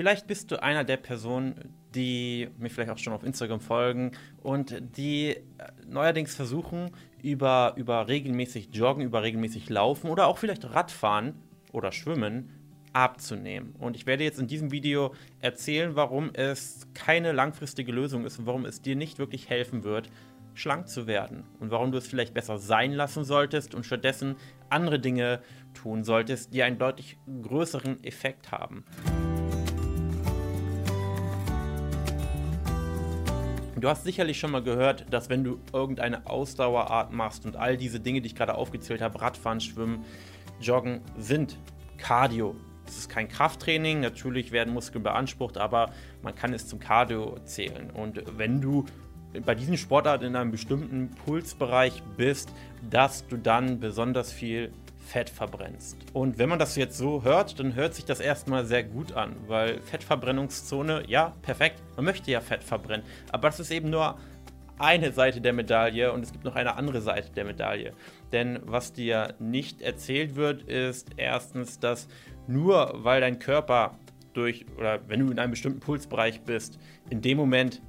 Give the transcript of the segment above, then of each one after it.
Vielleicht bist du einer der Personen, die mir vielleicht auch schon auf Instagram folgen und die äh, neuerdings versuchen, über, über regelmäßig Joggen, über regelmäßig Laufen oder auch vielleicht Radfahren oder Schwimmen abzunehmen. Und ich werde jetzt in diesem Video erzählen, warum es keine langfristige Lösung ist und warum es dir nicht wirklich helfen wird, schlank zu werden und warum du es vielleicht besser sein lassen solltest und stattdessen andere Dinge tun solltest, die einen deutlich größeren Effekt haben. Du hast sicherlich schon mal gehört, dass wenn du irgendeine Ausdauerart machst und all diese Dinge, die ich gerade aufgezählt habe, Radfahren, Schwimmen, Joggen, sind Cardio. Es ist kein Krafttraining, natürlich werden Muskeln beansprucht, aber man kann es zum Cardio zählen. Und wenn du bei diesen Sportarten in einem bestimmten Pulsbereich bist, dass du dann besonders viel Fett verbrennst. Und wenn man das jetzt so hört, dann hört sich das erstmal sehr gut an, weil Fettverbrennungszone, ja, perfekt, man möchte ja Fett verbrennen, aber das ist eben nur eine Seite der Medaille und es gibt noch eine andere Seite der Medaille. Denn was dir nicht erzählt wird, ist erstens, dass nur weil dein Körper durch oder wenn du in einem bestimmten Pulsbereich bist, in dem Moment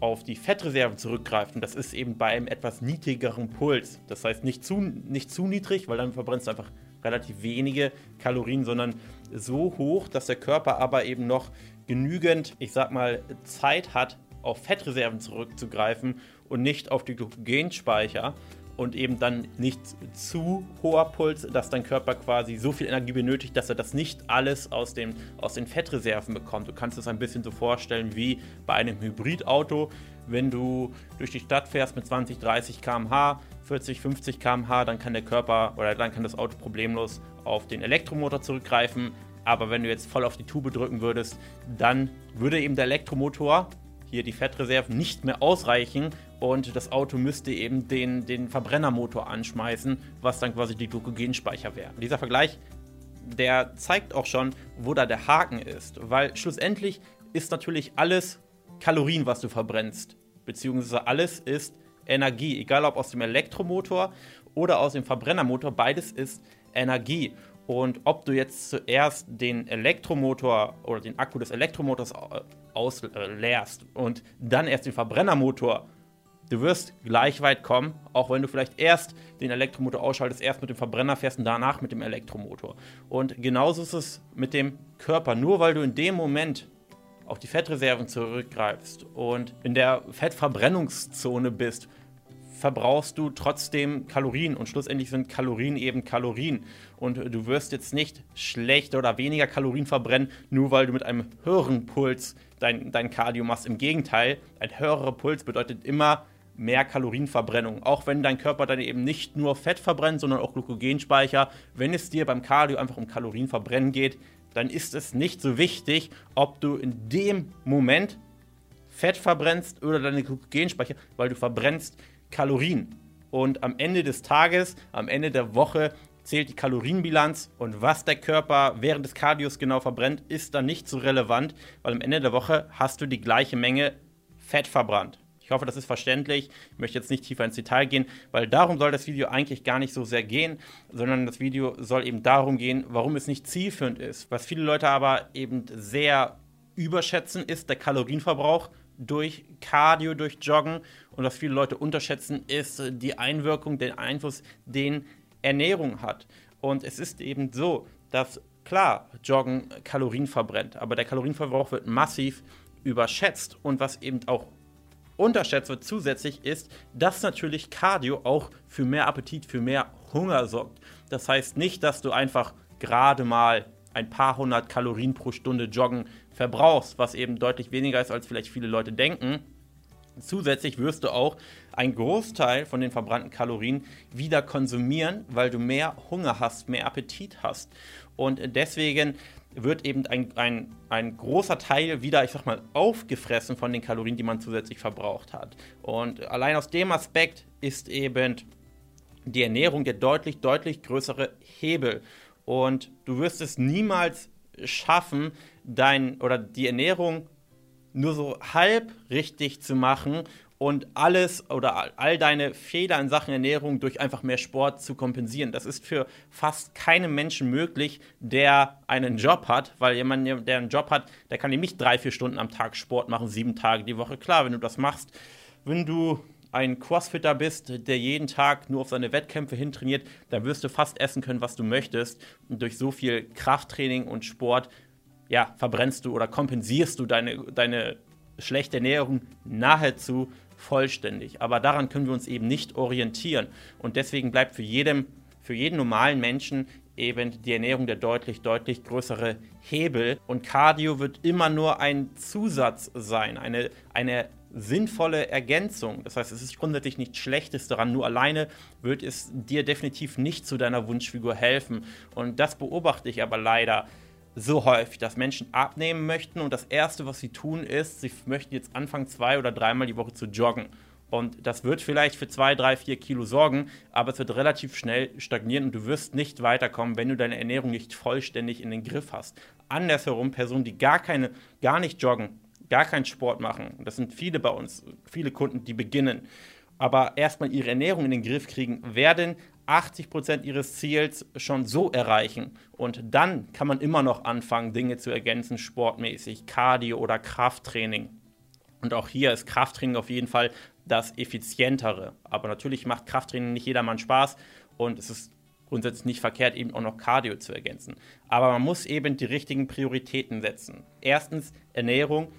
auf die Fettreserven zurückgreift, und das ist eben bei einem etwas niedrigeren Puls, das heißt nicht zu, nicht zu niedrig, weil dann verbrennst du einfach relativ wenige Kalorien, sondern so hoch, dass der Körper aber eben noch genügend, ich sag mal, Zeit hat, auf Fettreserven zurückzugreifen und nicht auf die Glykogenspeicher und eben dann nicht zu hoher Puls, dass dein Körper quasi so viel Energie benötigt, dass er das nicht alles aus, dem, aus den Fettreserven bekommt. Du kannst es ein bisschen so vorstellen wie bei einem Hybridauto. Wenn du durch die Stadt fährst mit 20, 30 km/h, 40, 50 km/h, dann kann der Körper oder dann kann das Auto problemlos auf den Elektromotor zurückgreifen. Aber wenn du jetzt voll auf die Tube drücken würdest, dann würde eben der Elektromotor hier die Fettreserven nicht mehr ausreichen und das Auto müsste eben den, den Verbrennermotor anschmeißen, was dann quasi die Glykogenspeicher wäre. Dieser Vergleich, der zeigt auch schon, wo da der Haken ist, weil schlussendlich ist natürlich alles Kalorien, was du verbrennst, beziehungsweise alles ist Energie, egal ob aus dem Elektromotor oder aus dem Verbrennermotor, beides ist Energie. Und ob du jetzt zuerst den Elektromotor oder den Akku des Elektromotors ausleerst äh, und dann erst den Verbrennermotor, du wirst gleich weit kommen, auch wenn du vielleicht erst den Elektromotor ausschaltest, erst mit dem Verbrenner fährst und danach mit dem Elektromotor. Und genauso ist es mit dem Körper. Nur weil du in dem Moment auf die Fettreserven zurückgreifst und in der Fettverbrennungszone bist, verbrauchst du trotzdem Kalorien und schlussendlich sind Kalorien eben Kalorien. Und du wirst jetzt nicht schlechter oder weniger Kalorien verbrennen, nur weil du mit einem höheren Puls dein, dein Cardio machst. Im Gegenteil, ein höherer Puls bedeutet immer mehr Kalorienverbrennung. Auch wenn dein Körper dann eben nicht nur Fett verbrennt, sondern auch Glykogenspeicher. Wenn es dir beim Cardio einfach um Kalorienverbrennen geht, dann ist es nicht so wichtig, ob du in dem Moment Fett verbrennst oder deine Glykogenspeicher, weil du verbrennst Kalorien. Und am Ende des Tages, am Ende der Woche zählt die Kalorienbilanz und was der Körper während des Kardios genau verbrennt, ist dann nicht so relevant, weil am Ende der Woche hast du die gleiche Menge Fett verbrannt. Ich hoffe, das ist verständlich. Ich möchte jetzt nicht tiefer ins Detail gehen, weil darum soll das Video eigentlich gar nicht so sehr gehen, sondern das Video soll eben darum gehen, warum es nicht zielführend ist. Was viele Leute aber eben sehr überschätzen, ist der Kalorienverbrauch durch Cardio, durch Joggen. Und was viele Leute unterschätzen, ist die Einwirkung, den Einfluss, den Ernährung hat. Und es ist eben so, dass klar, Joggen Kalorien verbrennt, aber der Kalorienverbrauch wird massiv überschätzt. Und was eben auch unterschätzt wird zusätzlich ist, dass natürlich Cardio auch für mehr Appetit, für mehr Hunger sorgt. Das heißt nicht, dass du einfach gerade mal ein paar hundert Kalorien pro Stunde Joggen verbrauchst, was eben deutlich weniger ist, als vielleicht viele Leute denken. Zusätzlich wirst du auch einen Großteil von den verbrannten Kalorien wieder konsumieren, weil du mehr Hunger hast, mehr Appetit hast. Und deswegen wird eben ein, ein, ein großer Teil wieder, ich sag mal, aufgefressen von den Kalorien, die man zusätzlich verbraucht hat. Und allein aus dem Aspekt ist eben die Ernährung der deutlich, deutlich größere Hebel. Und du wirst es niemals schaffen, dein oder die Ernährung nur so halb richtig zu machen und alles oder all deine Fehler in Sachen Ernährung durch einfach mehr Sport zu kompensieren. Das ist für fast keinen Menschen möglich, der einen Job hat, weil jemand, der einen Job hat, der kann nicht drei, vier Stunden am Tag Sport machen, sieben Tage die Woche. Klar, wenn du das machst, wenn du ein Crossfitter bist, der jeden Tag nur auf seine Wettkämpfe hintrainiert, dann wirst du fast essen können, was du möchtest. Und durch so viel Krafttraining und Sport, ja, verbrennst du oder kompensierst du deine, deine schlechte Ernährung nahezu vollständig. Aber daran können wir uns eben nicht orientieren. Und deswegen bleibt für, jedem, für jeden normalen Menschen eben die Ernährung der deutlich, deutlich größere Hebel. Und Cardio wird immer nur ein Zusatz sein, eine, eine sinnvolle Ergänzung. Das heißt, es ist grundsätzlich nichts Schlechtes daran, nur alleine wird es dir definitiv nicht zu deiner Wunschfigur helfen. Und das beobachte ich aber leider so häufig, dass Menschen abnehmen möchten und das Erste, was sie tun, ist, sie möchten jetzt anfangen, zwei oder dreimal die Woche zu joggen. Und das wird vielleicht für zwei, drei, vier Kilo sorgen, aber es wird relativ schnell stagnieren und du wirst nicht weiterkommen, wenn du deine Ernährung nicht vollständig in den Griff hast. Andersherum, Personen, die gar keine, gar nicht joggen, gar keinen Sport machen, das sind viele bei uns, viele Kunden, die beginnen, aber erstmal ihre Ernährung in den Griff kriegen, werden 80 Prozent ihres Ziels schon so erreichen. Und dann kann man immer noch anfangen, Dinge zu ergänzen, sportmäßig, Cardio oder Krafttraining. Und auch hier ist Krafttraining auf jeden Fall das effizientere. Aber natürlich macht Krafttraining nicht jedermann Spaß und es ist grundsätzlich nicht verkehrt, eben auch noch Cardio zu ergänzen. Aber man muss eben die richtigen Prioritäten setzen. Erstens Ernährung,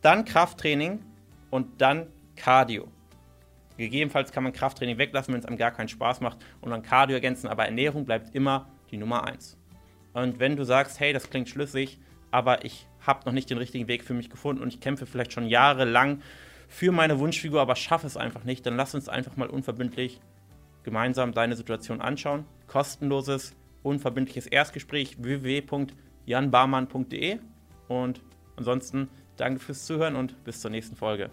dann Krafttraining und dann Cardio. Gegebenenfalls kann man Krafttraining weglassen, wenn es einem gar keinen Spaß macht und dann Cardio ergänzen, aber Ernährung bleibt immer die Nummer eins. Und wenn du sagst, hey, das klingt schlüssig, aber ich habe noch nicht den richtigen Weg für mich gefunden und ich kämpfe vielleicht schon jahrelang für meine Wunschfigur, aber schaffe es einfach nicht, dann lass uns einfach mal unverbindlich gemeinsam deine Situation anschauen. Kostenloses, unverbindliches Erstgespräch www.janbarmann.de und ansonsten danke fürs Zuhören und bis zur nächsten Folge.